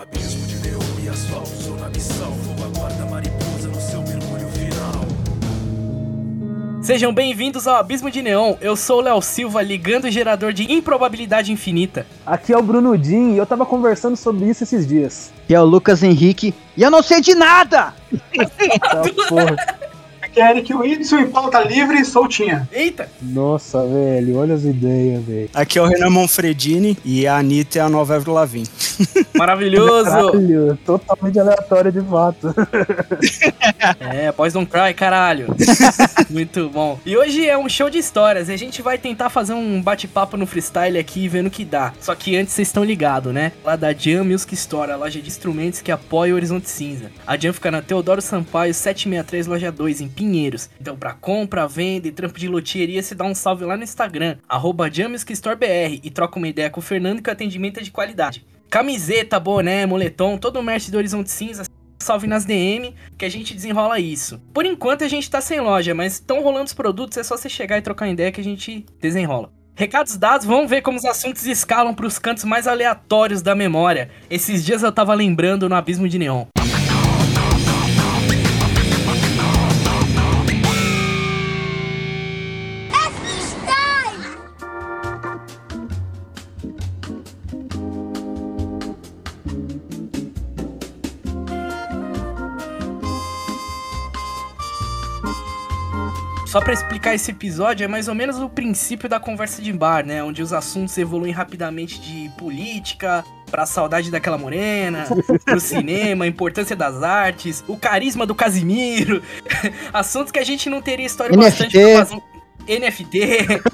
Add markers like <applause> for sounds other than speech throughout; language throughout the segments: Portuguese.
abismo de neon e asfalto, sou na missão. Vou aguarda mariposa no seu mergulho final. Sejam bem-vindos ao Abismo de Neon. Eu sou o Léo Silva, ligando o gerador de improbabilidade infinita. Aqui é o Bruno Din e eu tava conversando sobre isso esses dias. Que é o Lucas Henrique. E eu não sei de nada! <laughs> Tá, porra. Aqui é Eric Whitson em pauta livre e soltinha. Eita! Nossa, velho, olha as ideias, velho. Aqui é o Renan Manfredini e a Anitta é a nova Avril Lavigne. <laughs> Maravilhoso! Caralho, totalmente aleatório de fato. <laughs> É, Boys Don't Cry, caralho. <laughs> Muito bom. E hoje é um show de histórias e a gente vai tentar fazer um bate-papo no freestyle aqui, vendo o que dá. Só que antes vocês estão ligados, né? Lá da Jam Music Store, a loja de instrumentos que apoia o Horizonte Cinza. A Jam fica na Teodoro Sampaio 763, loja 2, em Pinheiros. Então, pra compra, venda e trampo de loteria, se dá um salve lá no Instagram, arroba Jam Music Store BR, e troca uma ideia com o Fernando que o atendimento é de qualidade. Camiseta, boné, moletom, todo o merch do Horizonte Cinza, salve nas DM que a gente desenrola isso. Por enquanto a gente tá sem loja, mas estão rolando os produtos, é só você chegar e trocar ideia que a gente desenrola. Recados dados, vamos ver como os assuntos escalam pros cantos mais aleatórios da memória. Esses dias eu tava lembrando no Abismo de Neon. Só pra explicar esse episódio, é mais ou menos o princípio da conversa de bar, né? Onde os assuntos evoluem rapidamente de política, pra saudade daquela morena, <laughs> pro cinema, a importância das artes, o carisma do Casimiro. <laughs> Assuntos que a gente não teria história NFT. bastante pra fazer. um- NFT,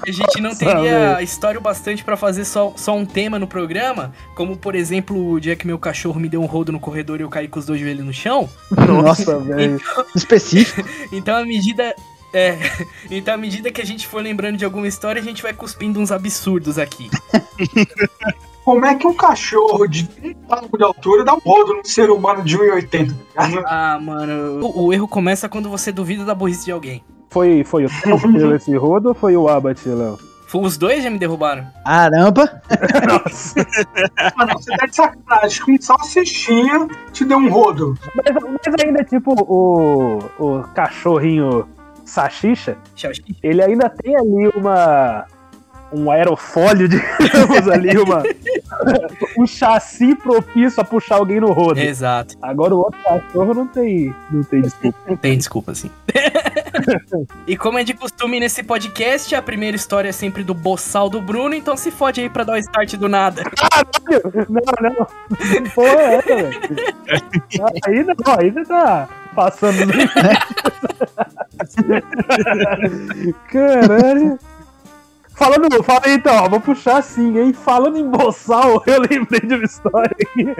a gente não <laughs> teria história bastante pra fazer só, só um tema no programa, como por exemplo o dia que meu cachorro me deu um rodo no corredor e eu caí com os dois joelhos no chão. Nossa, velho. Específico. Então, à medida. É, <laughs> então, à medida que a gente for lembrando de alguma história, a gente vai cuspindo uns absurdos aqui. <laughs> Como é que um cachorro de um palmo de altura dá um rodo num ser humano de 1,80? tá ligado? Ah, mano, o, o erro começa quando você duvida da burrice de alguém. Foi, foi o deu esse rodo ou foi o Abat, Léo? Foi Os dois já me derrubaram. Caramba! <laughs> Nossa. Ah, não, você tá de sacanagem. Com salsichinha te deu um rodo. Mas, mas ainda, tipo, o, o cachorrinho Sachicha, ele ainda tem ali uma. Um aerofólio, <laughs> digamos ali, uma, um chassi propício a puxar alguém no rodo. Exato. Agora o outro cachorro não tem, não tem desculpa. Não tem desculpa, sim. <laughs> e como é de costume nesse podcast, a primeira história é sempre do boçal do Bruno, então se fode aí pra dar o start do nada. Não, não. Que porra é velho? <laughs> Aí não, aí você tá passando. Caralho. Falando, fala aí então, ó, vou puxar assim, hein? Falando em boçal, <laughs> eu lembrei de uma história aqui. <laughs>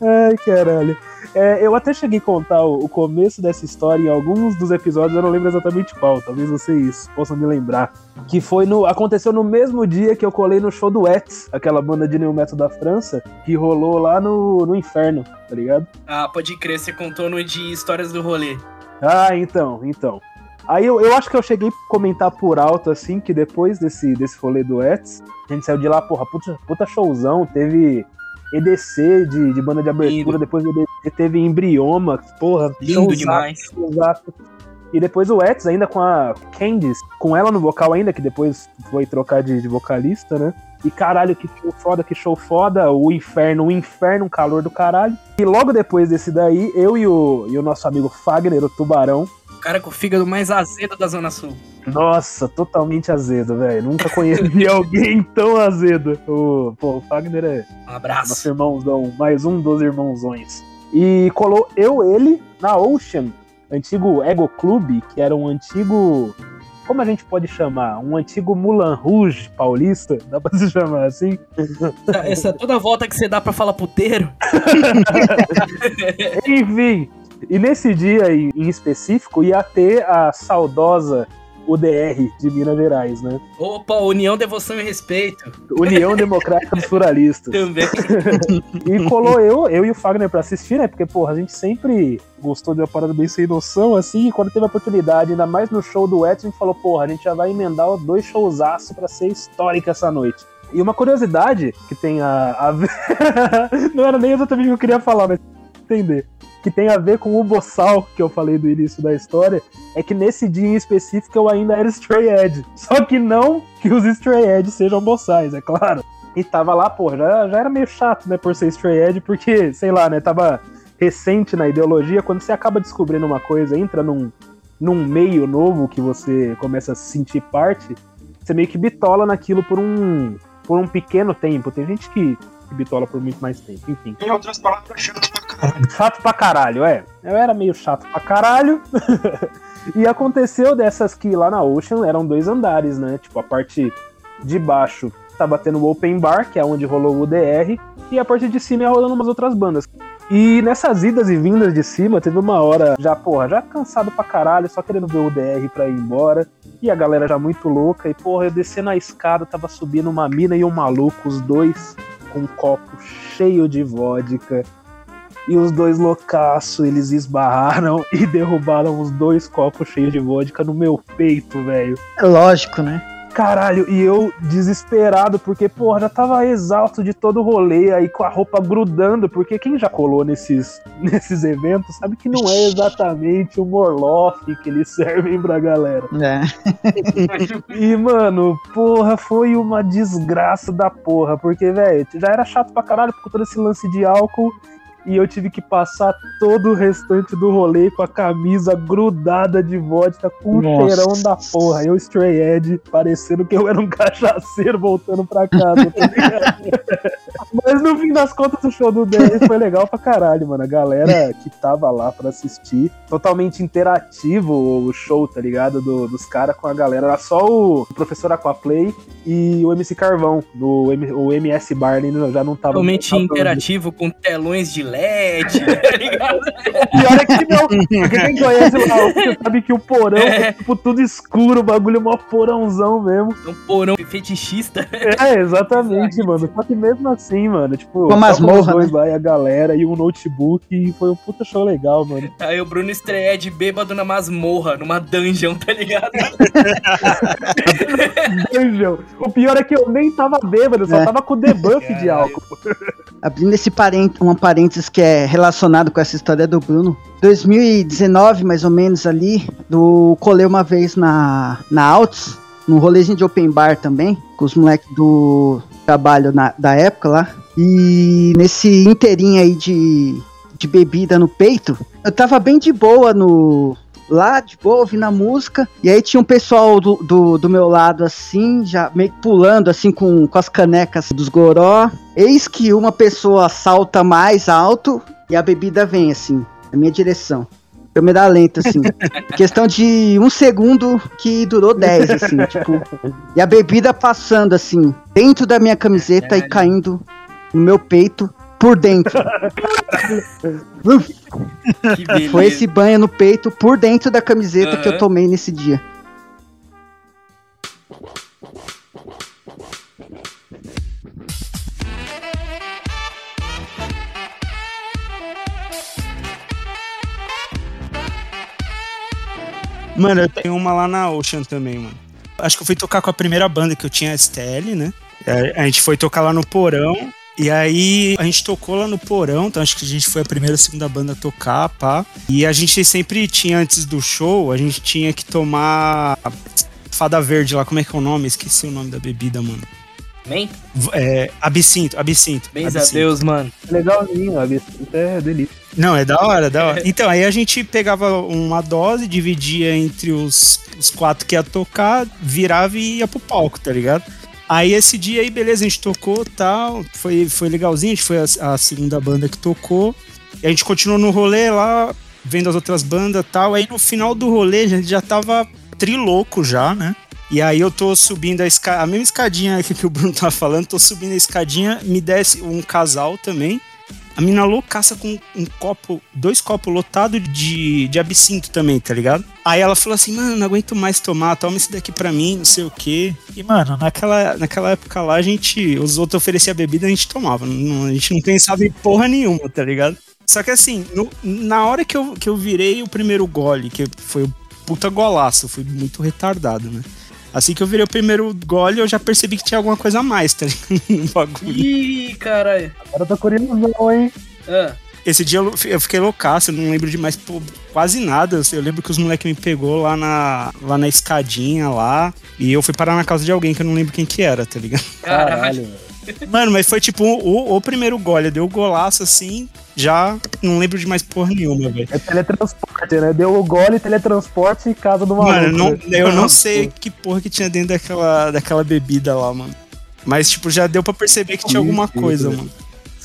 Ai, caralho. É, eu até cheguei a contar o, o começo dessa história em alguns dos episódios, eu não lembro exatamente qual, talvez vocês possam me lembrar. Que foi no. Aconteceu no mesmo dia que eu colei no show do Ets, aquela banda de new metal da França, que rolou lá no, no inferno, tá ligado? Ah, pode crer, você contou no de histórias do rolê. Ah, então, então. Aí eu, eu acho que eu cheguei a comentar por alto, assim, que depois desse, desse rolê do Ets, a gente saiu de lá, porra, puta, puta showzão, teve EDC de, de banda de abertura, Lindo. depois EDC teve Embrioma, porra, Lindo demais. E depois o Ets ainda com a Candice, com ela no vocal ainda, que depois foi trocar de, de vocalista, né? E caralho, que show foda, que show foda, o inferno, o inferno, um calor do caralho. E logo depois desse daí, eu e o, e o nosso amigo Fagner, o Tubarão, O cara com o fígado mais azedo da Zona Sul. nossa, totalmente azedo, velho. Nunca conheci <laughs> alguém tão azedo. O, pô, o Fagner é Um nosso abraço. irmãozão, mais um dos irmãozões. E colou eu, ele, na Ocean, antigo Ego Club, que era um antigo. Como a gente pode chamar? Um antigo Mulan Rouge paulista? <laughs> Dá pra se chamar assim? Essa toda volta que você dá pra falar puteiro. <laughs> Enfim, e nesse dia em em específico ia ter a saudosa UDR de Minas Gerais, né? Opa, união, devoção e respeito. União Democrática dos Pluralistas. Também. <laughs> E colou eu, eu e o Fagner pra assistir, né? Porque, porra, a gente sempre gostou de uma parada bem sem noção, assim, e quando teve a oportunidade, ainda mais no show do Edson, a gente falou, porra, a gente já vai emendar dois showzaço pra ser histórica essa noite. E uma curiosidade que tem a, a. <laughs> Não era nem exatamente o que eu queria falar, mas entender. Que tem a ver com o boçal que eu falei do início da história, é que nesse dia em específico eu ainda era Stray Edge. Só que não que os Stray Edge sejam boçais, é claro. E tava lá, pô, já, já era meio chato, né, por ser Stray Edge, porque, sei lá, né, tava recente na ideologia, quando você acaba descobrindo uma coisa, entra num, num meio novo que você começa a se sentir parte, você meio que bitola naquilo por um, por um pequeno tempo. Tem gente que, que bitola por muito mais tempo, enfim. Em outras palavras, chato pra caralho. Chato pra caralho, é. Eu era meio chato pra caralho. <laughs> e aconteceu dessas que lá na Ocean eram dois andares, né? Tipo, a parte de baixo tava tendo o Open Bar, que é onde rolou o DR, e a parte de cima ia rolando umas outras bandas. E nessas idas e vindas de cima, teve uma hora já, porra, já cansado pra caralho, só querendo ver o DR pra ir embora. E a galera já muito louca. E, porra, eu descendo a escada, tava subindo uma mina e um maluco, os dois com um copo cheio de vodka. E os dois loucaço, eles esbarraram <laughs> e derrubaram os dois copos cheios de vodka no meu peito, velho. É lógico, né? Caralho, e eu desesperado, porque, porra, já tava exausto de todo o rolê, aí com a roupa grudando, porque quem já colou nesses, <laughs> nesses eventos sabe que não é exatamente o Morloff que eles servem pra galera. É. <laughs> E, mano, porra, foi uma desgraça da porra, porque, velho, já era chato pra caralho por todo esse lance de álcool. E eu tive que passar todo o restante do rolê com a camisa grudada de vodka, com o cheirão da porra. Eu, Stray Edge, parecendo que eu era um <laughs> cachaceiro voltando pra casa, tá ligado? Mas no fim das contas, o show do DR foi legal pra caralho, mano. A galera que tava lá pra assistir, totalmente interativo o show, tá ligado? Do- dos caras com a galera. Era só o professor Aquaplay e o MC Carvão. No, M- o MS Barney já não tava. Totalmente tava- interativo com telões de LED, <laughs> tá ligado? Pior é que não. Porque quem conhece o Raul, sabe que o porão é tipo tudo escuro, o bagulho é mó porãozão mesmo. Um porão fetichista. É, exatamente, mano. Só que mesmo assim, mano, tipo, Uma masmorra, dois lá e a galera e um notebook e foi um puta show legal, mano. <laughs> Aí o Bruno estreia de bêbado na masmorra, numa dungeon, tá ligado? <laughs> <laughs> Dungeon. O pior é que eu nem tava bêbado, eu só É. tava com debuff de álcool. Abrindo esse parênt um parênteses que é relacionado com essa história do Bruno. 2019, mais ou menos ali, do colei uma vez na, na Altos, num rolezinho de open bar também, com os moleques do trabalho na- da época lá. E nesse inteirinho aí de, de bebida no peito, eu tava bem de boa no. Lá, de boa, ouvindo a música. E aí tinha um pessoal do, do, do meu lado, assim, já meio que pulando, assim, com, com as canecas dos goró. Eis que uma pessoa salta mais alto e a bebida vem, assim, na minha direção. Câmera lenta, assim. <laughs> Questão de um segundo que durou 10, assim, <laughs> tipo. E a bebida passando, assim, dentro da minha camiseta e caindo no meu peito por dentro. <laughs> Foi esse banho no peito por dentro da camiseta que eu tomei nesse dia. Mano, eu tenho uma lá na Ocean também, mano. Acho que eu fui tocar com a primeira banda que eu tinha, a STL, né? É, A gente foi tocar lá no Porão. E aí a gente tocou lá no Porão, então acho que a gente foi a primeira ou segunda banda a tocar, pá. E a gente sempre tinha, antes do show, a gente tinha que tomar Fada Verde lá, como é que é o nome? Esqueci o nome da bebida, mano. V- É, absinto, absinto. Bens a absinto. Deus, mano. Legalzinho, a isso é delícia. Não, é da hora, da hora. <laughs> Então, aí a gente pegava uma dose, dividia entre os, os quatro que ia tocar, virava e ia pro palco, tá ligado? Aí esse dia aí, beleza, a gente tocou tal, foi, foi legalzinho, a gente foi a, a segunda banda que tocou. E a gente continuou no rolê lá, vendo as outras bandas tal. Aí no final do rolê, a gente já tava triloco já, né? E aí eu tô subindo a escada, a mesma escadinha que o Bruno tá falando, tô subindo a escadinha, me desce um casal também. A mina loucaça com um copo, dois copos lotados de, de absinto também, tá ligado? Aí ela falou assim, mano, não aguento mais tomar, toma esse daqui pra mim, não sei o quê. E, mano, naquela, naquela época lá, a gente, os outros ofereciam bebida, a gente tomava. Não- a gente não pensava em porra nenhuma, tá ligado? Só que assim, no- na hora que eu, que eu virei o primeiro gole, que foi o puta golaço, fui muito retardado, né? Assim que eu virei o primeiro gole, eu já percebi que tinha alguma coisa a mais, tá ligado? <laughs> No bagulho. Ih, caralho. Agora eu tô curioso, hein? Ah, Esse dia eu, eu fiquei loucaço, eu não lembro de mais pô, quase nada. Eu lembro que os moleques me pegou lá na, lá na escadinha lá. E eu fui parar na casa de alguém que eu não lembro quem que era, tá ligado? caralho. velho. Mano, mas foi tipo o, o primeiro gole. Deu o golaço assim, já não lembro de mais porra nenhuma, velho. É teletransporte, né? Deu o gole, teletransporte e casa do maluco. Mano, não- né? eu não sei que porra que tinha dentro daquela, daquela bebida lá, mano. Mas, tipo, já deu pra perceber que tinha alguma coisa, mano.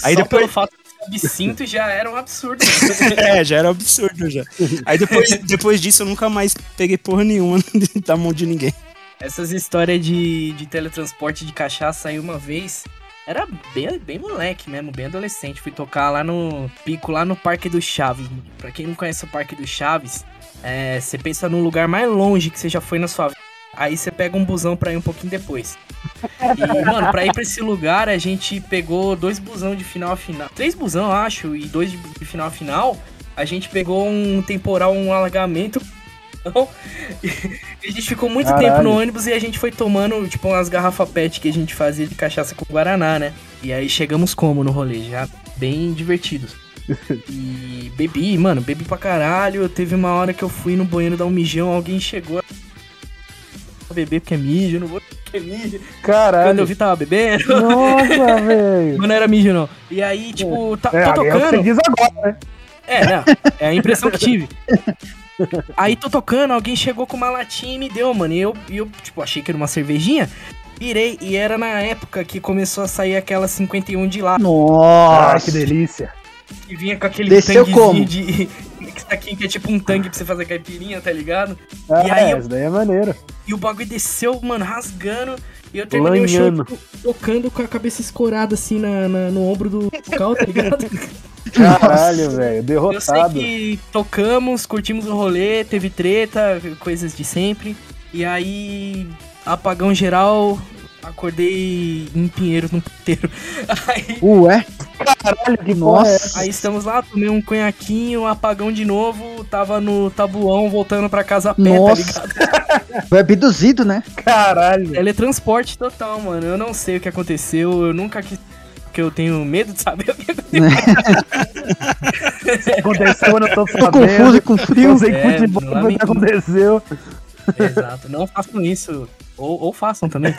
Aí Só depois- pelo fato de absinto já era um absurdo. <laughs> É, já era absurdo já. Aí depois, depois disso eu nunca mais peguei porra nenhuma <laughs> da mão de ninguém. Essas histórias de, de teletransporte de cachaça aí uma vez. Era bem, bem moleque mesmo, bem adolescente. Fui tocar lá no pico, lá no Parque do Chaves. Pra quem não conhece o Parque do Chaves, é, você pensa num lugar mais longe que você já foi na sua vida. Aí você pega um busão pra ir um pouquinho depois. E, mano, pra ir pra esse lugar, a gente pegou dois busão de final a final. Três busão, acho, e dois de final a final. A gente pegou um temporal, um alagamento. Então, <laughs> e a gente ficou muito Caralho. tempo no ônibus e a gente foi tomando, tipo, umas garrafas pet que a gente fazia de cachaça com Guaraná, né? E aí chegamos como no rolê? Já bem divertidos. E <laughs> bebi, mano, bebi pra caralho. Teve uma hora que eu fui no banheiro dar um mijão, alguém chegou a beber porque é mijo, eu não vou porque é mijo. Caralho. Quando eu vi tava bebendo, Nossa, <laughs> velho. mas não era mijo não. E aí, tipo, tá, É, tô é o que você tocando. diz agora, né? É, não, é a impressão que tive. Aí tô tocando, alguém chegou com uma latinha e me deu, mano. E eu, e eu tipo, achei que era uma cervejinha. Virei, e era na época que começou a sair aquela 51 de lá. Ai, Nossa. que delícia. Que vinha com aquele Desceu como? de. Saquinho que é tipo um tangue pra você fazer caipirinha, tá ligado? Ah, E aí eu- isso daí é maneiro. E o bagulho desceu, mano, rasgando. E eu terminei o Lanhando. show tipo, tocando com a cabeça escorada assim na, na- no ombro do vocal, tá ligado? <laughs> Caralho, velho. Eu sei Derrotado. que tocamos, curtimos o rolê, teve treta, coisas de sempre. E aí, apagão geral, acordei em Pinheiro no puteiro. <laughs> Aí, Ué? Caralho, que é essa? aí estamos lá, tomei um conhaquinho, apagão de novo, tava no tabuão voltando pra casa a pé, tá Nossa. ligado? <laughs> Foi abduzido, né? Caralho. Teletransporte total, mano. Eu não sei o que aconteceu, eu nunca quis. Porque eu tenho medo de saber o que aconteceu. <laughs> Aconteceu, eu não tô Tô sabendo. confuso e com frio. Eu sei É, futebol, o que aconteceu. Exato. Não façam isso. Ou, ou façam também.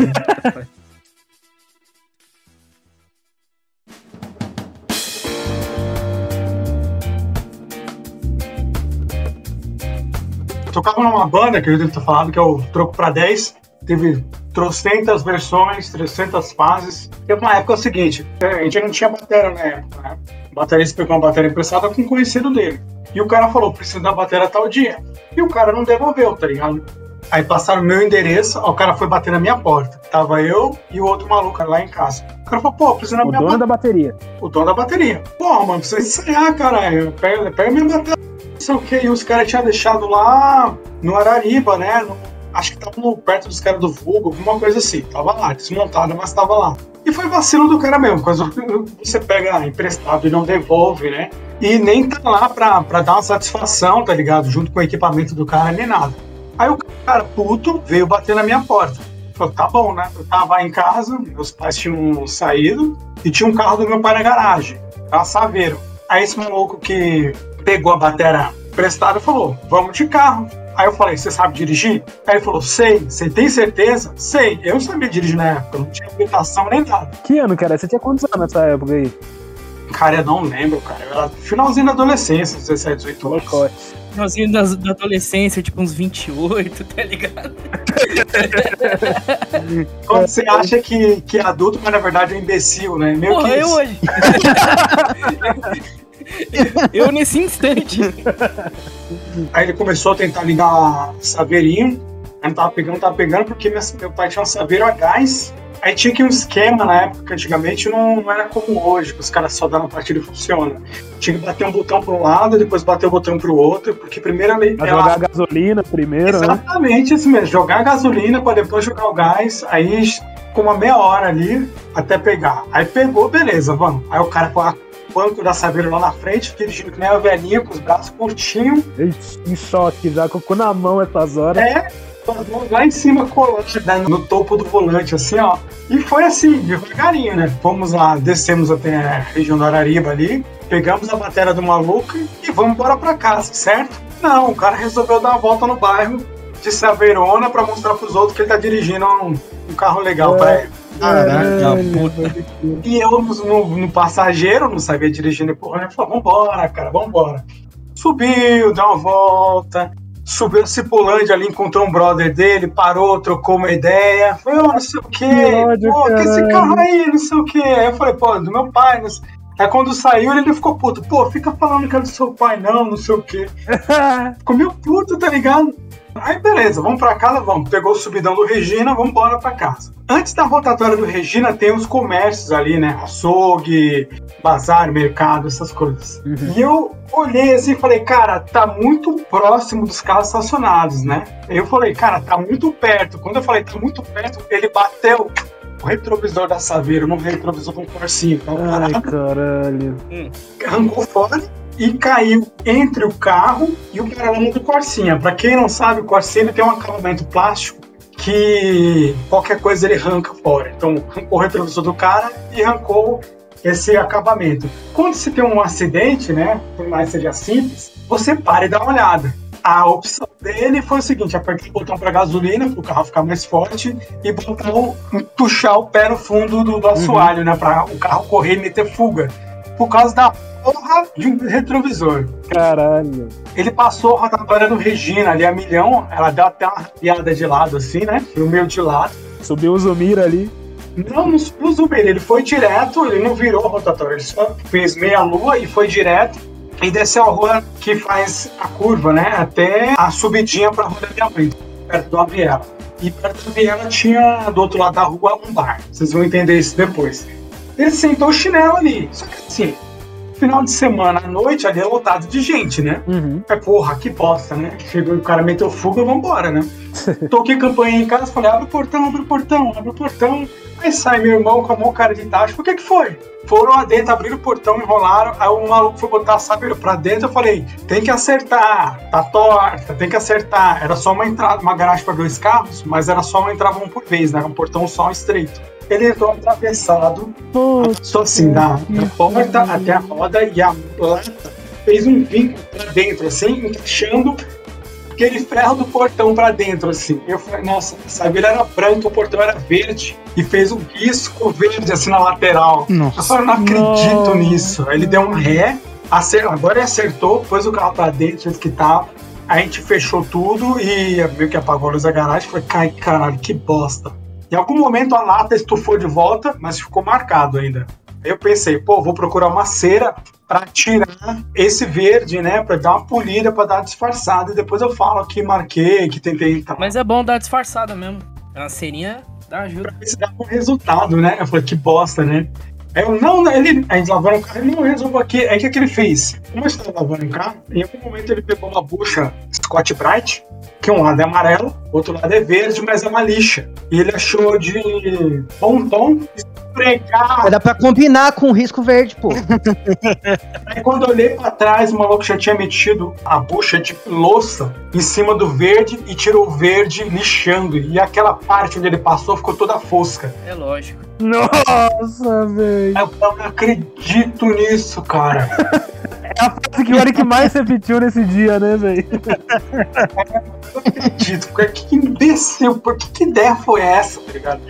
Tocava numa banda que eu devo ter falado, que é o Troco pra 10. Teve trocentas versões, trocentas fases. Teve uma época o seguinte, a gente não tinha bateria na época, né? O baterista pegou uma bateria emprestada com um conhecido dele. E o cara falou, preciso da bateria tal dia. E o cara não devolveu, tá ligado? Aí passaram o meu endereço, ó, o cara foi bater na minha porta. Tava eu e o outro maluco lá em casa. O cara falou, pô, preciso da O minha dono da bateria. o dono da bateria. Porra, mano, precisa ensaiar, caralho. Pega, pega minha bateria. Não sei o que. E os caras tinham deixado lá no Arariba, né? No- acho que tava perto dos caras do Vulgo, alguma coisa assim. Tava lá, desmontada, mas tava lá. E foi vacilo do cara mesmo. Quando você pega emprestado e não devolve, né? E nem tá lá pra, pra dar uma satisfação, tá ligado? Junto com o equipamento do cara, nem nada. Aí o cara, puto, veio bater na minha porta. Falei, tá bom, né? Eu tava em casa, meus pais tinham saído e tinha um carro do meu pai na garagem, a Saveiro. Aí esse maluco que pegou a bateria emprestada falou: Vamos de carro. Aí eu falei: Você sabe dirigir? Aí ele falou: Sei. Você tem certeza? Sei. Eu sabia dirigir na época, não tinha habilitação nem nada. Que ano, cara? Você tinha quantos anos nessa época aí? Cara, eu não lembro, cara. Eu era finalzinho da adolescência, 17, 18 anos. Molecote. Finalzinho da, da adolescência, tipo uns 28, tá ligado? <laughs> Quando você acha que, que é adulto, mas na verdade é um imbecil, né? Meio Porra, que eu hoje. <laughs> eu nesse instante. Aí ele começou a tentar ligar saveirinho. Aí não tava pegando, não tava pegando, porque minha- meu pai tinha um saveiro a gás. Aí tinha que um esquema na época, antigamente não, não era como hoje, que os caras só dão a partida e funciona. Tinha que bater um botão para um lado, depois bater o botão para o outro, porque primeiro ele. Ela- jogar gasolina primeiro, né? Exatamente isso mesmo, jogar gasolina para depois jogar o gás, aí com uma meia hora ali até pegar. Aí pegou, beleza, vamos. Aí o cara com o banco da Saveiro lá na frente, dirigindo que nem a velhinha, com os braços curtinhos. Em choque, já colocou na mão essas horas. É, lá em cima coladas no topo do volante, assim, ó. E foi assim, devagarinho, né? Fomos lá, descemos até a região do Arariba ali, pegamos a matéria do maluco e vamos embora pra casa, certo? Não, o cara resolveu dar uma volta no bairro, disse a Verona pra mostrar pros outros que ele tá dirigindo um, um carro legal É. pra ele. Caraca, puta. pode crer. E eu, no, no- no passageiro, não sabia dirigir nem porra, eu falei, vambora, cara, vambora. Subiu, deu uma volta, subiu Cipolândia ali, encontrou um brother dele, parou, trocou uma ideia. Falei, ó, não sei o quê, Que ódio, pô, que esse caralho. carro aí, não sei o quê. Aí eu falei, pô, do meu pai, não sei. Aí quando saiu, ele ficou puto. Pô, fica falando que é do seu pai, não, não sei o quê. <laughs> Ficou meio puto, tá ligado? Aí beleza, vamos pra casa, vamos. Pegou o subidão do Regina, vamos embora pra casa. Antes da rotatória do Regina, tem os comércios ali, né? Açougue, bazar, mercado, essas coisas. E eu olhei assim e falei, cara, tá muito próximo dos carros estacionados, né? Eu falei, cara, tá muito perto. Quando eu falei, tá muito perto, ele bateu o retrovisor da Saveiro no retrovisor do Corsinho. Então, Ai, caralho. arrancou fora e caiu entre o carro e o paralama do Corsinha. Pra quem não sabe, o Corsinha tem um acabamento plástico que qualquer coisa ele arranca fora. Então, arrancou o retrovisor do cara e arrancou esse acabamento. Quando se tem um acidente, né, por mais que seja simples, você para e dá uma olhada. A opção dele foi o seguinte: apertar o botão para gasolina, para o carro ficar mais forte, e botar o, puxar o pé no fundo do, do assoalho, né? Para o carro correr e meter fuga. Por causa da porra de um retrovisor. Caralho. Ele passou a rotatória do Regina ali a milhão, ela deu até uma piada de lado assim, né? No meio de lado. Subiu o Zumira ali. Não, não subiu ele, ele foi direto, ele não virou a rotatória, ele só fez meia lua e foi direto e desceu a rua que faz a curva, né? Até a subidinha pra rua da minha mãe, perto do Aviela. E perto do Aviela tinha do outro lado da rua um bar. Vocês vão entender isso depois. Ele sentou o chinelo ali. Só que assim, final de semana à noite ali é lotado de gente, né? Uhum. É porra, que bosta, né? Chegou o cara meteu fuga, vambora, né? <laughs> Toquei campainha em casa, falei, abre o portão, abre o portão, abre o portão. Aí sai meu irmão com a mão cara de tacho, o que que foi? Foram lá dentro, abriram o portão, enrolaram, aí o maluco foi botar a sabedoria pra dentro, eu falei, tem que acertar, tá torta, tem que acertar. Era só uma entrada, uma garagem para dois carros, mas era só uma entrada um por vez, né? Era um portão só estreito. Ele entrou atravessado, só assim, da, da porta até a roda e a lata fez um vinco pra dentro, assim, encaixando aquele ferro do portão pra dentro, assim. Eu falei, nossa, essa vila era branca, o portão era verde e fez um risco verde, assim, na lateral. Eu Nossa. falei, não acredito Nossa. nisso. Aí ele deu um ré, acer- agora ele acertou, pôs o carro pra dentro, que tava. A gente fechou tudo e meio que apagou a luz da garagem. Falei, cai, caralho, que bosta. Em algum momento a lata estufou de volta, mas ficou marcado ainda. Aí eu pensei, pô, vou procurar uma cera pra tirar esse verde, né? Pra dar uma polida, pra dar uma disfarçada. E depois eu falo que marquei, que tentei tal. Mas é bom dar disfarçada mesmo. A cerinha dá ajuda. ver se dá um resultado, né? Eu falei, que bosta, né? Aí eu, não, não, ele, a gente lavando o carro, ele não resolveu aqui. Aí o que, que ele fez? Como eu estava lavando o carro, em algum momento ele pegou uma bucha Scott Bright, que um lado é amarelo, outro lado é verde, mas é uma lixa. E ele achou de bom tom esfregar. Dá pra combinar com o risco verde, pô. <laughs> Aí quando eu olhei pra trás, o maluco já tinha metido a bucha de louça em cima do verde e tirou o verde lixando. E aquela parte onde ele passou ficou toda fosca. É lógico. Nossa, velho. Eu não acredito nisso, cara. Esse que o Eric mais repetiu nesse dia, né, velho? não acredito. Porque que imbecil, que, que ideia foi essa, tá ligado?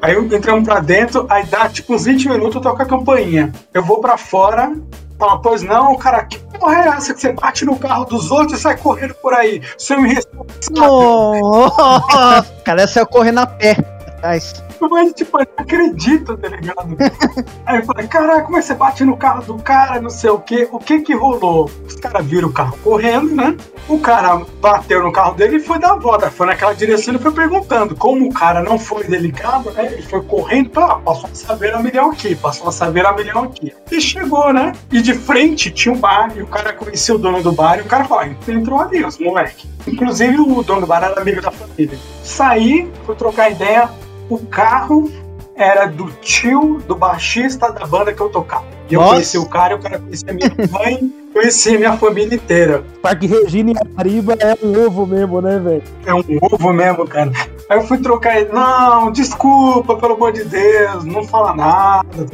Aí eu entramos pra dentro, aí dá tipo uns 20 minutos eu toco a campainha. Eu vou pra fora, falo, pois não, cara, que porra é essa que você bate no carro dos outros e sai correndo por aí? Você me responde, Nossa, <laughs> cara, saiu correndo a pé. Atrás. mas tipo, eu não acredito, tá ligado? <laughs> aí eu falei, caraca, como é que você bate no carro do cara, não sei o quê? O que que rolou? Os caras viram o carro correndo, né? O cara bateu no carro dele e foi dar a volta. Foi naquela direção e foi perguntando. Como o cara não foi delicado, né? Ele foi correndo pra, passou a saber a milhão aqui, passou a saber a milhão aqui. E chegou, né? E de frente tinha um bar, e o cara conhecia o dono do bar, e o cara falou: "Ah, entrou ali, os moleque. Inclusive o dono do bar era amigo da família. Saí, fui trocar ideia, o carro era do tio do baixista da banda que eu tocava. E eu Nossa. conheci o cara, o cara conhecia minha mãe, conhecia minha família inteira. Parque Regina e Ariba é um ovo mesmo, né, velho? É um ovo mesmo, cara. Aí eu fui trocar ele. Não, desculpa, pelo amor de Deus, não fala nada.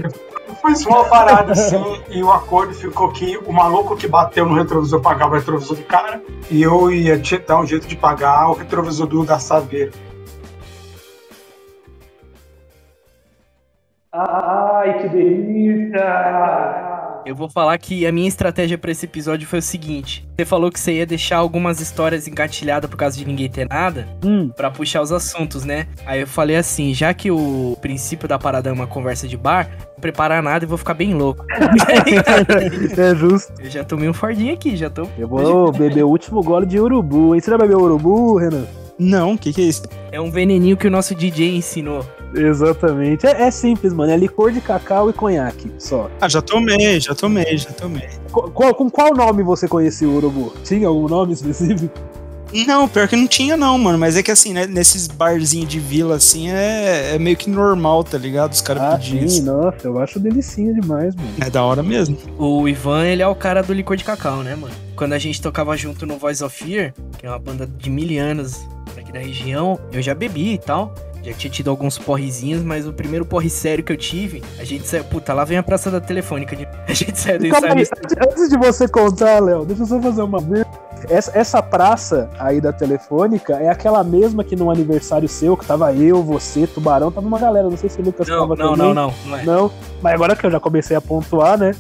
Foi só uma parada assim, <laughs> e o acordo ficou que o maluco que bateu no retrovisor pagava o retrovisor do cara, e eu ia dar um jeito de pagar o retrovisor do da Saveira. Ai, que delícia! Eu vou falar que a minha estratégia pra esse episódio foi o seguinte: você falou que você ia deixar algumas histórias engatilhadas por causa de ninguém ter nada, Hum, Pra puxar os assuntos, né? Aí eu falei assim, já que o princípio da parada é uma conversa de bar, não preparar nada e vou ficar bem louco. <laughs> é justo. eu já tomei um fordinho aqui, já tô. Eu vou beber o último gole de urubu, hein? Você já bebeu urubu, Renan? Não, o que, que é isso? É um veneninho que o nosso DJ ensinou. Exatamente. É, é simples, mano. É licor de cacau e conhaque, só. Ah, já tomei, já tomei, já tomei. Co- qual- com qual nome você conhecia o urubu? Tinha algum nome específico? Não, pior que não tinha não, mano. Mas é que assim, né, nesses barzinhos de vila, assim, é, é meio que normal, tá ligado? Os caras Ah, pedirem sim, isso. nossa, eu acho delicinha demais, mano. É da hora mesmo. O Ivan, ele é o cara do licor de cacau, né, mano? Quando a gente tocava junto no Voice of Fear, que é uma banda de mil anos aqui da região, eu já bebi e tal. Já tinha tido alguns porrezinhos, mas o primeiro porre sério que eu tive, a gente saiu. Puta, lá vem a praça da telefônica. de- <laughs> A gente saiu do Calma ensaio. antes- de você contar, Léo, deixa eu só fazer uma. Essa, essa praça aí da telefônica é aquela mesma que no aniversário seu, que tava eu, você, Tubarão, tava uma galera, não sei se o Lucas Não, tava não, também. não, não, não é. Não, mas agora que eu já comecei a pontuar, né?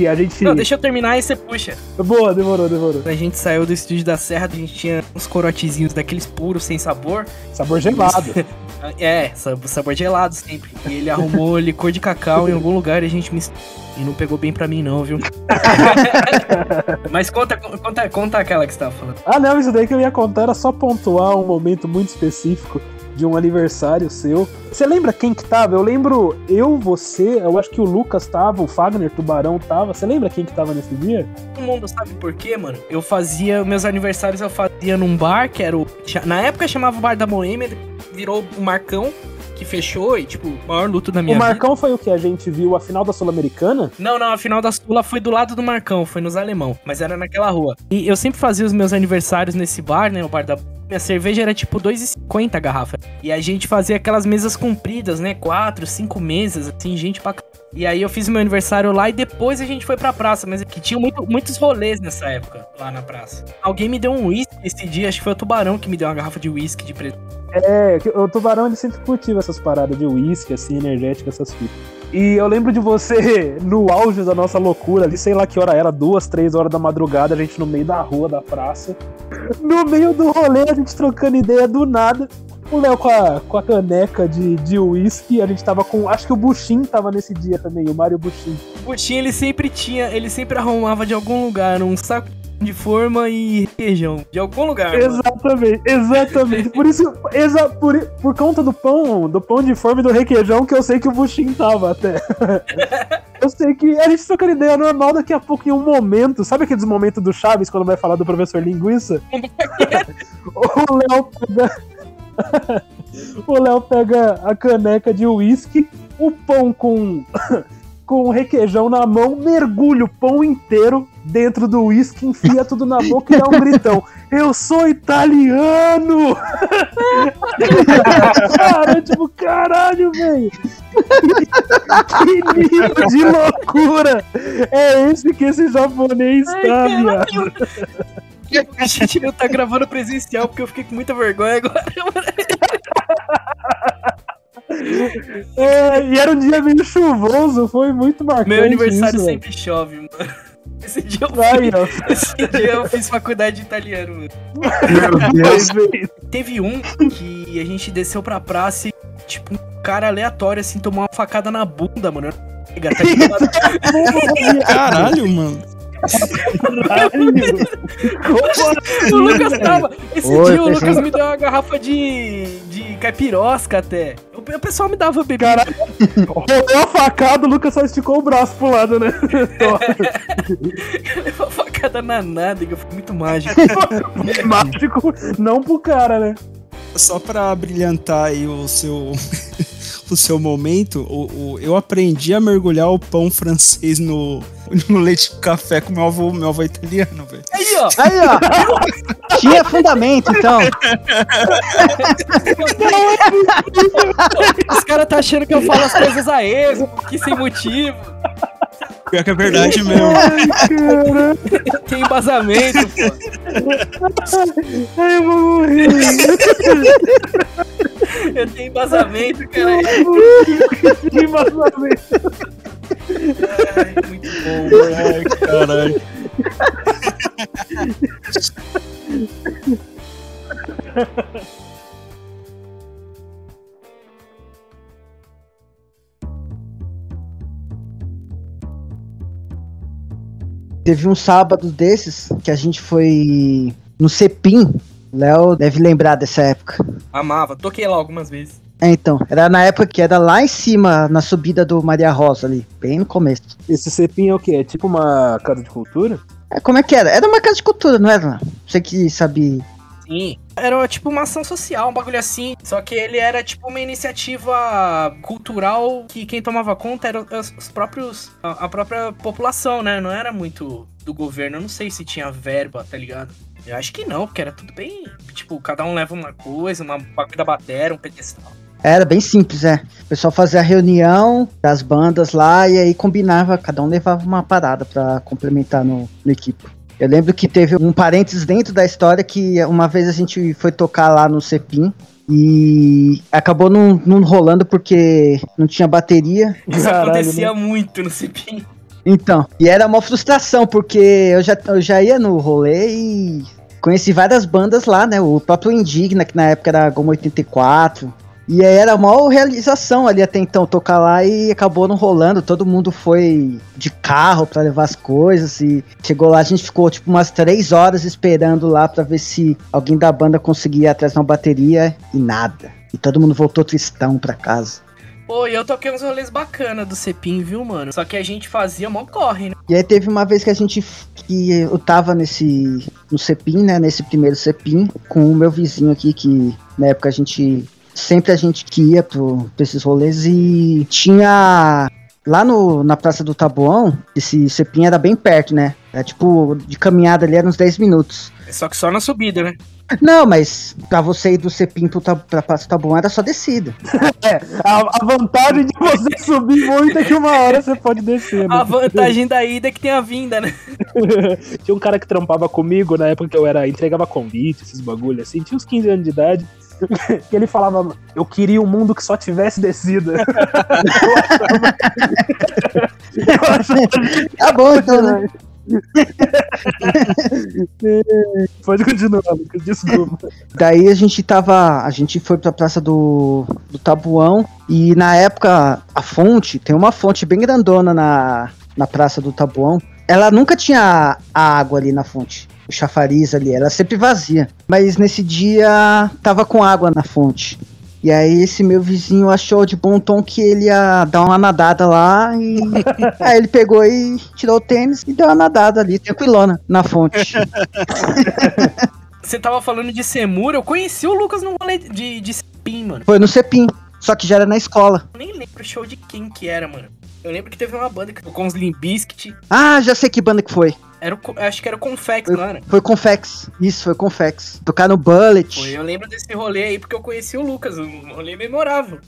Que a gente. Não, deixa eu terminar e você puxa. Boa, demorou, demorou. A gente saiu do estúdio da Serra, a gente tinha uns corotezinhos daqueles puros, sem sabor. Sabor gelado. <laughs> É, sa- sabor gelado sempre. E ele arrumou licor de cacau em algum lugar e a gente misturou. E não pegou bem pra mim, não, viu? <laughs> Mas conta, conta, conta aquela que você tava falando. ah, não, isso daí que eu ia contar era só pontuar um momento muito específico de um aniversário seu. Você lembra quem que tava? Eu lembro eu, você, eu acho que o Lucas tava, o Fagner, Tubarão tava. Você lembra quem que tava nesse dia? Todo mundo sabe por quê, mano? Eu fazia, meus aniversários eu fazia num bar, que era o. Na época chamava o Bar da Moêmia, virou o Marcão, que fechou e, tipo, o maior luto da minha o vida. Marcão foi o que a gente viu a final da Sul-Americana? Não, não, a final da Sula foi do lado do Marcão, foi nos Alemão, mas era naquela rua. E eu sempre fazia os meus aniversários nesse bar, né, o bar da... Minha cerveja era tipo 2,50 a garrafa. E a gente fazia aquelas mesas compridas, né, quatro, cinco mesas, assim, gente pra. E aí eu fiz meu aniversário lá e depois a gente foi pra praça, mas que tinha muito, muitos rolês nessa época, lá na praça. Alguém me deu um uísque esse dia, acho que foi o Tubarão que me deu uma garrafa de uísque de presente. É, o Tubarão ele sempre curtiu essas paradas de uísque, assim, energética, essas fitas. E eu lembro de você, <laughs> no auge da nossa loucura, ali, sei lá que hora era, duas, três horas da madrugada, a gente no meio da rua, da praça. No meio do rolê, a gente trocando ideia do nada. O Léo com a, com a caneca de de uísque, a gente tava com. Acho que o Buxim tava nesse dia também, o Mário Buxim. O Butinho, ele sempre tinha, ele sempre arrumava de algum lugar um saco forma e requeijão. De algum lugar, mano. Exatamente, exatamente. Por isso, exa, por, por conta do pão, do pão de forma e do requeijão, que eu sei que o Buxim tava até. <laughs> eu sei que a gente trocando ideia normal daqui a pouco em um momento. Sabe aqueles momentos do Chaves quando vai falar do professor Linguiça? <laughs> o Léo pega. <laughs> o Léo pega a caneca de uísque, o pão com. com requeijão na mão, mergulha o pão inteiro dentro do uísque, enfia tudo na boca e dá um gritão. <laughs> Eu sou italiano! Cara, tipo, caralho, velho! Que nível de loucura! É esse que esse japonês Ai, tá, viado. A gente não tá gravando presencial porque eu fiquei com muita vergonha agora. É, e era um dia meio chuvoso, foi muito marcante. Meu aniversário isso, sempre chove, mano. Esse dia, eu ó. fiz, esse dia eu fiz faculdade de italiano, mano. Meu <laughs> Deus. Teve um que a gente desceu pra praça e, tipo, um cara aleatório, assim, tomou uma facada na bunda, mano. Tá? Caralho, mano. O Lucas tava. Esse Oi, dia o. Lucas me deu uma garrafa de, de caipirosca até. O, o pessoal me dava bebida. Caralho. Rolou a facada, o Lucas só esticou o braço pro lado, né? <laughs> Levou uma facada na nádega, foi muito mágico. <laughs> Mágico, não pro cara, né? Só pra brilhantar aí o seu, pro seu momento, o, o- eu aprendi a mergulhar o pão francês no, no leite com café com meu avô, meu avô italiano, velho. Aí, ó. Aí, ó. <laughs> Tinha fundamento, então. Os caras tá achando que eu falo as coisas a esmo, que sem motivo. Pior que é verdade mesmo. <laughs> Tem embasamento, pô. Ai, eu vou morrer. Eu tenho embasamento, cara. Que embasamento. Ai, muito bom, mano. Ai, caralho. Teve um sábado desses que a gente foi no Cepim. Léo deve lembrar dessa época. Amava, toquei lá algumas vezes. É, então, era na época que era lá em cima, na subida do Maria Rosa ali, bem no começo. Esse cepim é o quê? É tipo uma casa de cultura? É, como é que era? Era uma casa de cultura, não era? Você que sabe. Sim. Era tipo uma ação social, um bagulho assim. Só que ele era tipo uma iniciativa cultural que quem tomava conta eram os os próprios. a, a própria população, né? Não era muito do governo. Eu não sei se tinha verba, tá ligado? Eu acho que não, porque era tudo bem. Tipo, cada um leva uma coisa, uma bagulho da batera, um pedestal. Era bem simples, é. O pessoal fazia a reunião das bandas lá e aí combinava, cada um levava uma parada pra complementar no, no equipe. Eu lembro que teve um parênteses dentro da história que uma vez a gente foi tocar lá no Cepim e acabou não, não rolando porque não tinha bateria. Isso Caralho, acontecia né? muito no Cipim. Então, e era uma frustração porque eu já, eu já ia no rolê e conheci várias bandas lá, né? O próprio Indigna, que na época era Goma 84. E aí era a maior realização ali até então tocar lá e acabou não rolando. Todo mundo foi de carro pra levar as coisas e chegou lá, a gente ficou tipo umas três horas esperando lá pra ver se alguém da banda conseguia atrás uma bateria e nada. E todo mundo voltou tristão pra casa. Pô, e eu toquei uns rolês bacana do Cepim, viu, mano? Só que a gente fazia mó corre, né? E aí teve uma vez que a gente que eu tava nesse no Cepim, né, nesse primeiro Cepim com o meu vizinho aqui que na época a gente sempre a gente que ia pro, pra esses rolês e tinha lá no, na Praça do Taboão, esse Cepim era bem perto, né? Era tipo de caminhada ali era uns 10 minutos. Só que só na subida, né? Não, mas pra você ir do Cepim pro, Ta- pra do Taboão era só descida. <laughs> A, a vantagem de você <laughs> subir muito é que uma hora você pode descer. né? A vantagem da ida é que tem a vinda, né? <laughs> Tinha um cara que trampava comigo na época que eu era entregava convite, esses bagulho assim, tinha uns 15 anos de idade. Que ele falava, eu queria um mundo que só tivesse descida. Eu achava Tá bom, então, né? <laughs> Pode continuar, Lucas, desculpa. Daí a gente tava. A gente foi pra Praça do, do Tabuão. E na época, a fonte, tem uma fonte bem grandona na, na Praça do Tabuão. Ela nunca tinha água ali na fonte. O chafariz ali, ela sempre vazia. Mas nesse dia tava com água na fonte. E aí esse meu vizinho achou de bom tom que ele ia dar uma nadada lá e <laughs> aí ele pegou e tirou o tênis e deu uma nadada ali, tranquilona, na fonte. <laughs> Você tava falando de Semura, eu conheci o Lucas no rolê de, de Cepim, mano. Foi no Cepim, só que já era na escola. Eu nem lembro o show de quem que era, mano. Eu lembro que teve uma banda que tocou uns Limbiskit. Ah, já sei que banda que foi. Era o, acho que era o Confex, não era? Foi Confex. Isso, foi Confex. Tocar no Bullet. Foi, eu lembro desse rolê aí porque eu conheci o Lucas, um rolê memorável.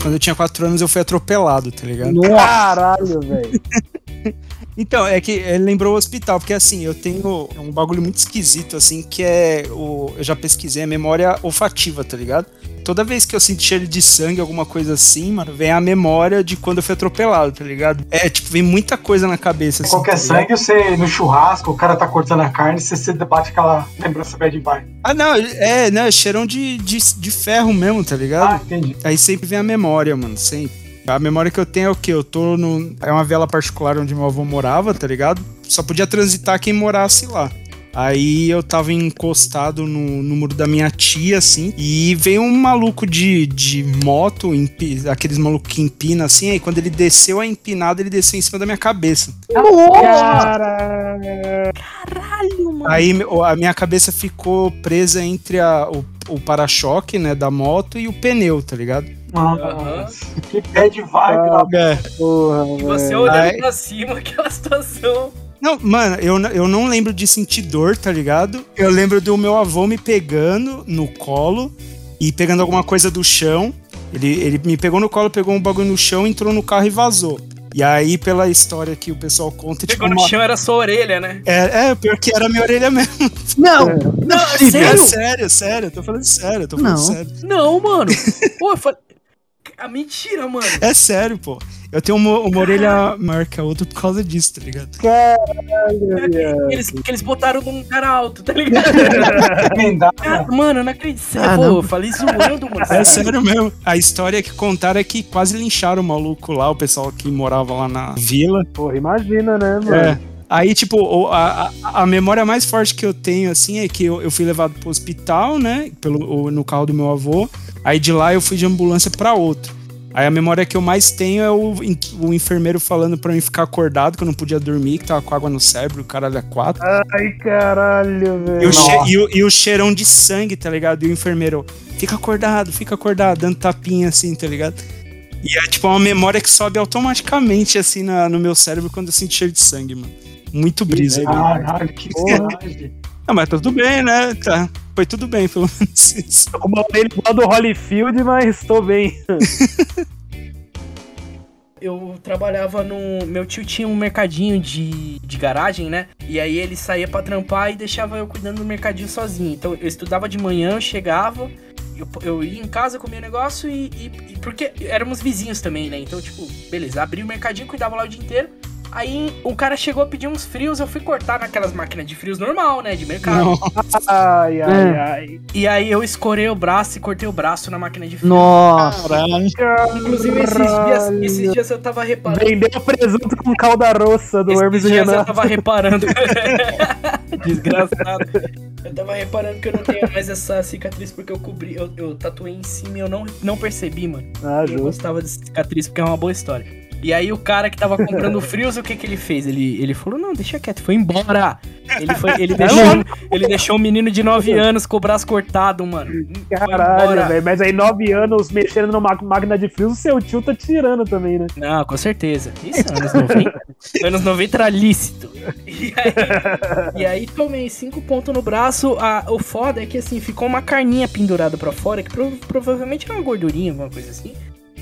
Quando eu tinha 4 anos eu fui atropelado, tá ligado? Caralho, velho. <laughs> Então, é que é, lembrou o hospital, porque assim, eu tenho um bagulho muito esquisito, assim, que é o. Eu já pesquisei a memória olfativa, tá ligado? Toda vez que eu sinto cheiro de sangue, alguma coisa assim, mano, vem a memória de quando eu fui atropelado, tá ligado? É, tipo, vem muita coisa na cabeça. Assim, Qualquer tá sangue, você no churrasco, o cara tá cortando a carne, você, você bate aquela lembrança bad vibe. Ah, não, é, né? Cheirão de, de, de ferro mesmo, tá ligado? Ah, entendi. Aí sempre vem a memória, mano, sempre. A memória que eu tenho é o quê? Eu tô no. É uma vela particular onde meu avô morava, tá ligado? Só podia transitar quem morasse lá. Aí eu tava encostado no, no muro da minha tia, assim, e veio um maluco de, de moto, empi- aqueles malucos que empina assim, aí quando ele desceu a empinada, ele desceu em cima da minha cabeça. Caralho. Caralho, mano. Aí a minha cabeça ficou presa entre a, o, o para-choque, né, da moto e o pneu, tá ligado? Nossa, que bad vibe lá. É. Porra, E você olhando Aí- pra cima, aquela situação. Não, mano, eu, eu não lembro de sentir dor, tá ligado? Eu lembro do meu avô me pegando no colo e pegando alguma coisa do chão. Ele, ele me pegou no colo, pegou um bagulho no chão, entrou no carro e vazou. E aí, pela história que o pessoal conta, tipo. Pegou no uma- chão, era sua orelha, né? É, é, pior que era a minha orelha mesmo. Não, Não, <laughs> não é É possível. sério, sério, eu tô falando sério, eu tô falando Não. sério. Não, mano. <laughs> Pô, eu falei... Ah, mentira, mano. É sério, pô. Eu tenho uma, uma orelha maior que a outra por causa disso, tá ligado? Eles, que eles botaram num cara alto, tá ligado? Cara, mano, eu não acredito. Ah, Pô, não. eu falei zoando, mano. É sério mesmo. A história que contaram é que quase lincharam o maluco lá, o pessoal que morava lá na vila. Porra, imagina, né, mano? É. Aí, tipo, a, a, a memória mais forte que eu tenho, assim, é que eu, eu fui levado pro hospital, né? Pelo, o- no carro do meu avô. Aí de lá eu fui de ambulância pra outro. Aí a memória que eu mais tenho é o, o enfermeiro falando pra mim ficar acordado, que eu não podia dormir, que tava com água no cérebro, o caralho é quatro. Ai, caralho, E o, velho. e, o, e o cheirão de sangue, tá ligado? E o enfermeiro, fica acordado, fica acordado, dando tapinha assim, tá ligado? E é tipo uma memória que sobe automaticamente assim na- no meu cérebro quando eu sinto cheiro de sangue, mano. Muito brisa. Caralho, que. <laughs> Ah, mas tudo bem, né? Tá. Foi tudo bem, pelo menos isso. Tô com uma orelha igual do Holyfield, mas tô bem. <laughs> Eu trabalhava no. Meu tio tinha um mercadinho de, de garagem, né? E aí ele saía pra trampar e deixava eu cuidando do mercadinho sozinho. Então eu estudava de manhã, eu chegava, eu, eu ia em casa, comia negócio e, e- e- Porque éramos vizinhos também, né? Então, tipo, beleza, abri o mercadinho, cuidava lá o dia inteiro. Aí o cara chegou a pedir uns frios, eu fui cortar naquelas máquinas de frios normal, né? De mercado. Ai, ai, É. ai. E aí eu escorei o braço e cortei o braço na máquina de frio. Nossa. Inclusive, esses dias, esses dias eu tava reparando. Vendeu presunto com calda roça do Hermes Esses e dias eu Renato. tava reparando. <laughs> Desgraçado. Eu tava reparando que eu não tenho mais essa cicatriz porque eu cobri, eu, eu tatuei em cima e eu não, não percebi, mano. Ah, Eu justo. gostava dessa cicatriz porque é uma boa história. E aí o cara que tava comprando <laughs> frios, o que que ele fez? Ele, ele falou, não, deixa quieto, foi embora. Ele, foi, ele, <laughs> deixou, ele deixou um menino de 9 anos com o braço cortado, mano. Caralho, velho. Mas aí, nove anos mexendo numa máquina de frio, o seu tio tá tirando também, né? Não, com certeza. Isso, anos 90. anos 90 era lícito. E aí, e aí tomei cinco pontos no braço. A, o foda é que assim, ficou uma carninha pendurada pra fora, que pro- provavelmente era uma gordurinha, alguma coisa assim.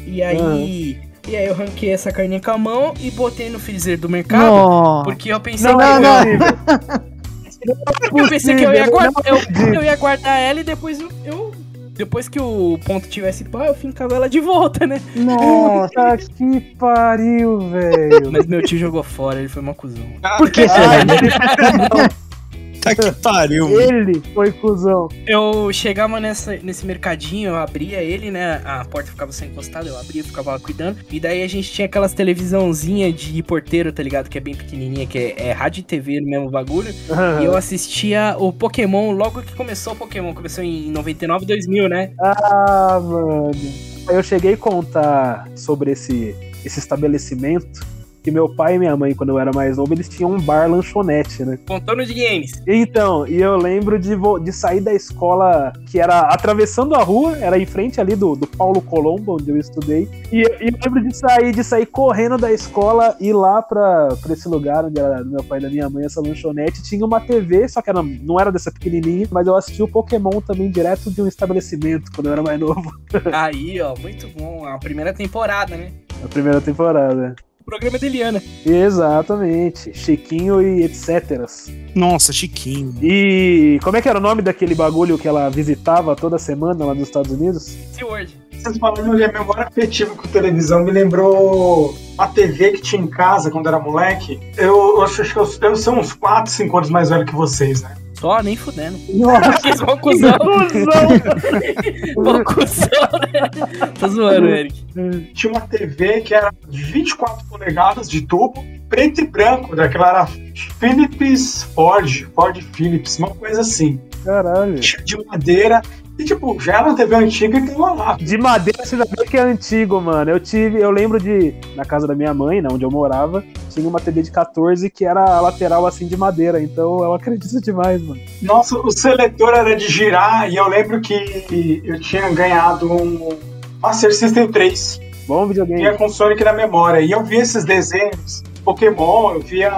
E aí. E aí eu ranquei essa carninha com a mão e botei no freezer do mercado. Nossa. Porque eu pensei Não, que não, eu, não. eu pensei que eu ia, guardar, eu, eu ia guardar ela e depois eu, eu- Depois que o ponto tivesse pá, eu fincava ela de volta, né? Nossa, <laughs> que pariu, velho. Mas meu tio jogou fora, ele foi uma cuzão. Por que será? <laughs> Tá que <laughs> pariu. Ele foi cuzão. Eu chegava nessa, nesse mercadinho, eu abria ele, né? A porta ficava sem encostada, eu abria, ficava lá cuidando. E daí a gente tinha aquelas televisãozinhas de porteiro, tá ligado? Que é bem pequenininha, que é, é rádio e TV no mesmo bagulho. E eu assistia o Pokémon logo que começou o Pokémon. Começou em 99, 2000, né? Ah, mano. Eu cheguei a contar sobre esse, esse estabelecimento que meu pai e minha mãe, quando eu era mais novo, eles tinham um bar lanchonete, né? Contando de games. Então, e eu lembro de, de sair da escola que era atravessando a rua, era em frente ali do, do Paulo Colombo, onde eu estudei. E, e eu lembro de sair, de sair correndo da escola e ir lá pra, pra esse lugar onde era do meu pai e da minha mãe, essa lanchonete. Tinha uma TV, só que era, não era dessa pequenininha, mas eu assisti o Pokémon também direto de um estabelecimento quando eu era mais novo, <laughs> Aí, ó, muito bom. A primeira temporada, né? na primeira temporada. Programa de Eliana. Exatamente. Chiquinho e etc. Nossa, Chiquinho. E como é que era o nome daquele bagulho que ela visitava toda semana lá nos Estados Unidos? SeaWorld. Vocês falando de a memória afetiva com televisão me lembrou a TV que tinha em casa quando era moleque. Eu, eu acho que eu, eu sou uns 4, 5 anos mais velho que vocês, né? Só, nem fudendo. Nossa, Fiz uma cuzão. Uma cuzão, né? Tô zoando, Eric. Tinha uma TV que era de 24 polegadas de tubo, preto e branco, daquela era Philips Ford, Ford Philips, uma coisa assim. caralho. De madeira. E tipo, já era uma TV antiga e tava lá. De madeira, você já vê que é antigo, mano. Eu tive, eu lembro de, na casa da minha mãe, né, onde eu morava, tinha uma TV de 14 que era lateral assim de madeira. Então eu acredito demais, mano. Nossa, o seletor era de girar e eu lembro que eu tinha ganhado um Master System 3. Bom videogame. Vinha com Sonic na memória. E eu via esses desenhos, Pokémon, eu via.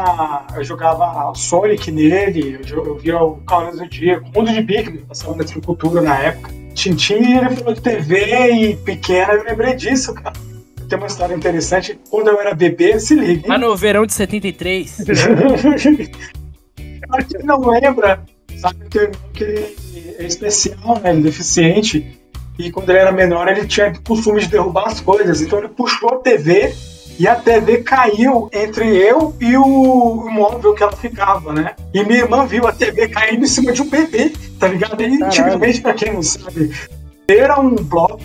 Eu jogava Sonic nele, eu, via o Cavaleiros do Dia, o Mundo de Big, passava na Tricultura na época. Tintin, ele falou de TV e pequena, eu lembrei disso, cara. Tem uma história interessante. Quando eu era bebê, se liga. Hein? no verão de 73. Pra quem não lembra, sabe que, eu- que ele é especial, né? Ele é deficiente. E quando ele era menor, ele tinha costume de derrubar as coisas. Então ele puxou a TV e a TV caiu entre eu e o, móvel que ela ficava, né? E minha irmã viu a TV caindo em cima de um bebê, tá ligado? E antigamente, pra quem não sabe, era um bloco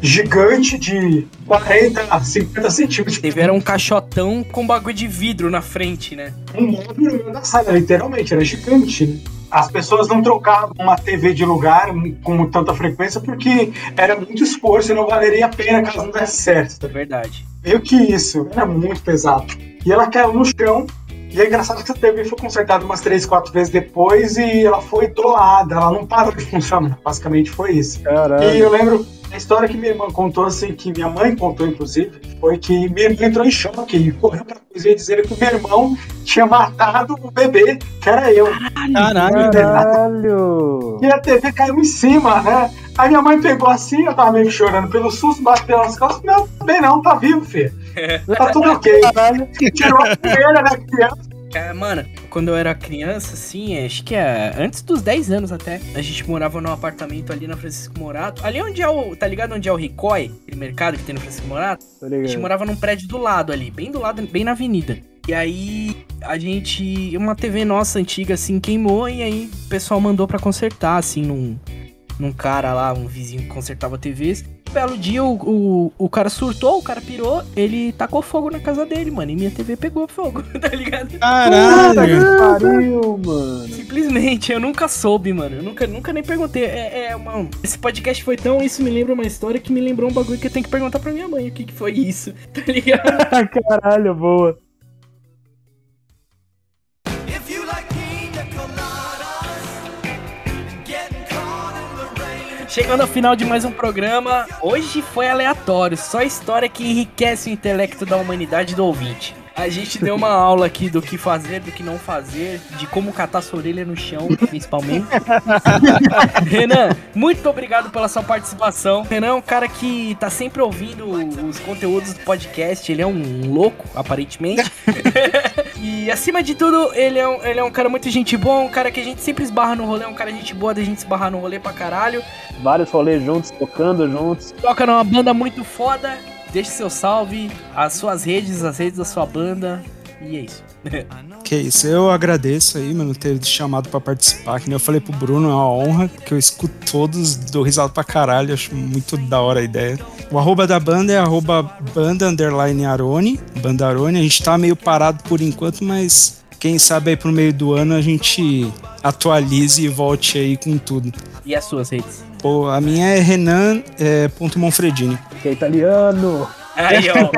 gigante de 40 a 50 centímetros. Teve era um caixotão com bagulho de vidro na frente, né? um móvel no meio da sala, literalmente, era gigante. né? As pessoas não trocavam uma TV de lugar com tanta frequência porque era muito esforço e não valeria a pena caso não desse certo. É verdade. Meio que isso, era muito pesado. E ela caiu no chão. E é engraçado que essa TV foi consertada umas três, quatro vezes depois e ela foi doada, ela não parou de funcionar. Basicamente foi isso. E Caralho. eu lembro, a história que minha irmã contou, assim, que minha mãe contou, inclusive, foi que minha irmã entrou em choque e correu pra cozinha dizer que o meu irmão tinha matado o bebê, que era eu. Caralho. Caralho. E a TV caiu em cima, né? Aí minha mãe pegou assim, eu tava meio que chorando pelo susto, bateu nas costas, não, bem não, tá vivo, filho. Tá tudo ok. Caralho. Tirou a primeira da criança. Cara, mano, quando eu era criança, assim, acho que é antes dos 10 anos até, a gente morava num apartamento ali na Francisco Morato. Ali onde é o. Tá ligado onde é o Ricói? Aquele mercado que tem no Francisco Morato? A gente morava num prédio do lado ali, bem do lado, bem na avenida. E aí a gente. Uma TV nossa antiga, assim, queimou e aí o pessoal mandou pra consertar, assim, num, num cara lá, um vizinho que consertava TVs. Belo dia o, o, o cara surtou, o cara pirou, ele tacou fogo na casa dele, mano. E minha TV pegou fogo, <laughs> tá ligado? Puta Caralho. que pariu, mano. Simplesmente, eu nunca soube, mano. Eu nunca, nunca nem perguntei. É, é uma- esse podcast foi tão. Isso me lembra uma história que me lembrou um bagulho que eu tenho que perguntar pra minha mãe o que, que foi isso, <laughs> tá ligado? <laughs> Caralho, boa. Chegando ao final de mais um programa, hoje foi aleatório, só história que enriquece o intelecto da humanidade do ouvinte. A gente deu uma aula aqui do que fazer, do que não fazer, de como catar sua orelha no chão, principalmente. <laughs> Renan, muito obrigado pela sua participação. Renan é um cara que tá sempre ouvindo os conteúdos do podcast, ele é um louco, aparentemente. <laughs> e acima de tudo, ele é, um, ele é um cara muito gente boa, um cara que a gente sempre esbarra no rolê, um cara gente boa da gente esbarrar no rolê pra caralho. Vários rolês juntos, tocando juntos. Toca numa banda muito foda. Deixe seu salve, as suas redes, as redes da sua banda. E é isso. <laughs> Que isso, eu agradeço aí, mano, ter chamado pra participar. Que nem eu falei pro Bruno, é uma honra, que eu escuto todos, dou risada pra caralho, acho muito da hora a ideia. O arroba da banda é arroba banda underline Arone, banda Arone. A gente tá meio parado por enquanto, mas quem sabe aí pro meio do ano a gente atualize e volte aí com tudo. E as suas redes? Pô, a minha é Renan é. Que é italiano. Aí, ó.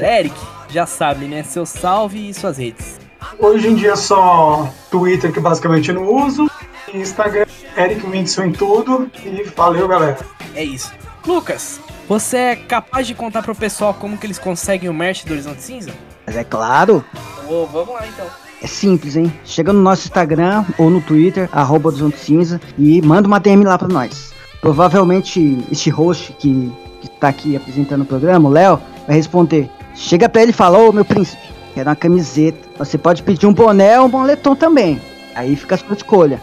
<laughs> Eric, já sabe, né? Seu salve e suas redes. Hoje em dia só Twitter, que basicamente eu não uso, e Instagram, Eric Windson em tudo, e valeu, galera. É isso. Lucas, você é capaz de contar pro pessoal como que eles conseguem o merch do Horizonte Cinza? Mas é claro, Ô, vamos lá então. é simples, hein? Chega no nosso Instagram ou no Twitter, arroba Horizonte Cinza, e manda uma DM lá pra nós. Provavelmente este host que, que tá aqui apresentando o programa, o Léo, vai responder. Chega pra ele e fala, ô meu príncipe, quero uma camiseta. Você pode pedir um boné ou um moletom também. Aí fica a sua escolha.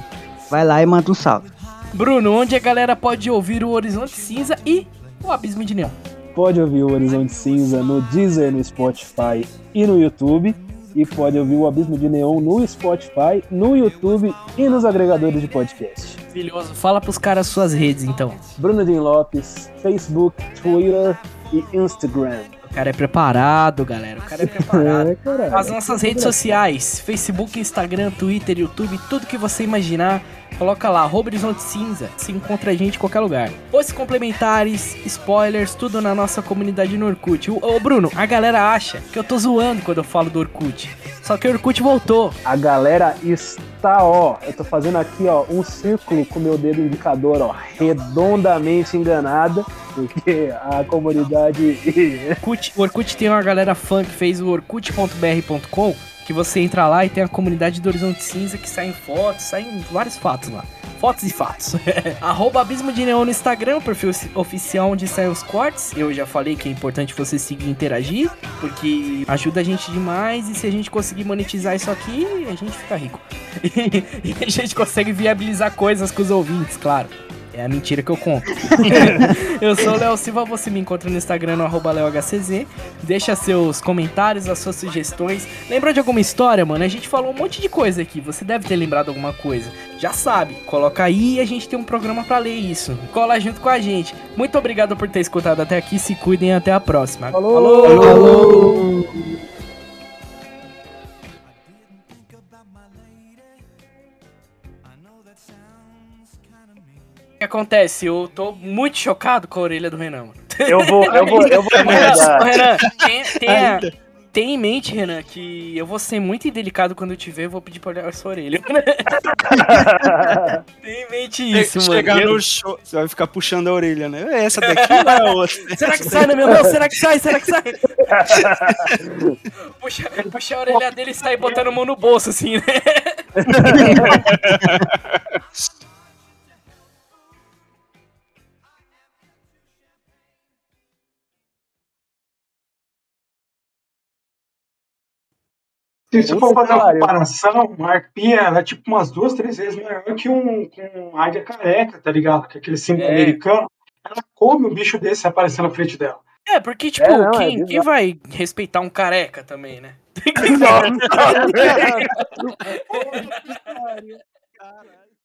Vai lá e manda um salve. Bruno, onde a galera pode ouvir o Horizonte Cinza e o Abismo de Neon? Pode ouvir o Horizonte Cinza no Deezer, no Spotify e no YouTube. e pode ouvir o Abismo de Neon no Spotify, no YouTube e nos agregadores de podcast. Maravilhoso. Fala pros caras suas redes, então. Bruno Din Lopes, Facebook, Twitter e Instagram. O cara é preparado, galera. O cara é preparado. <laughs> É. As nossas redes sociais, Facebook, Instagram, Twitter, YouTube, tudo que você imaginar, coloca lá, arroba Horizonte Cinza, se encontra a gente em qualquer lugar. Posts complementares, spoilers, tudo na nossa comunidade no Orkut. Ô, Bruno, a galera acha que eu tô zoando quando eu falo do Orkut. Só que o Orkut voltou. A galera está, ó, eu tô fazendo aqui, ó, um círculo com o meu dedo indicador, ó, redondamente enganada, porque a comunidade Orkut, o Orkut tem uma galera fã que fez o orkut.br.com, que você entra lá e tem a comunidade do Horizonte Cinza que saem fotos, saem vários fatos lá. Fotos e fatos. <laughs> Arroba Abismo de Neon no Instagram, perfil oficial onde saem os cortes. Eu já falei que é importante você seguir e interagir, porque ajuda a gente demais e se a gente conseguir monetizar isso aqui, a gente fica rico. <laughs> e a gente consegue viabilizar coisas com os ouvintes, claro. É a mentira que eu conto. <laughs> eu sou o Léo Silva, você me encontra no Instagram no arroba LeoHCZ. Deixa seus comentários, as suas sugestões. Lembra de alguma história, mano? A gente falou um monte de coisa aqui. Você deve ter lembrado alguma coisa. Já sabe, coloca aí e a gente tem um programa pra ler isso. Cola junto com a gente. Muito obrigado por ter escutado até aqui. Se cuidem até a próxima. Falou! Falou! think que acontece? Eu tô muito chocado com a orelha do Renan, mano. Eu vou, eu vou, eu vou <laughs> Renan. Renan, tenha, tenha, tenha em mente, Renan, que eu vou ser muito indelicado quando eu te ver, eu vou pedir pra olhar a sua orelha. <laughs> tenha em mente isso, mano. Chegar no show, você vai ficar puxando a orelha, né? É Essa daqui ou é <laughs> outra? Será que sai na minha mão? Será que sai? Será que sai? puxa, puxa a orelha dele e sai botando a mão no bolso, assim, né? Se você for fazer uma comparação, uma arpia ela é tipo umas duas, três vezes maior que um, que um águia careca, tá ligado? Que é aquele símbolo É. americano. Ela come um bicho desse aparecer na frente dela. É, porque, tipo, É, não, é quem, quem vai respeitar um careca também, né? Caralho.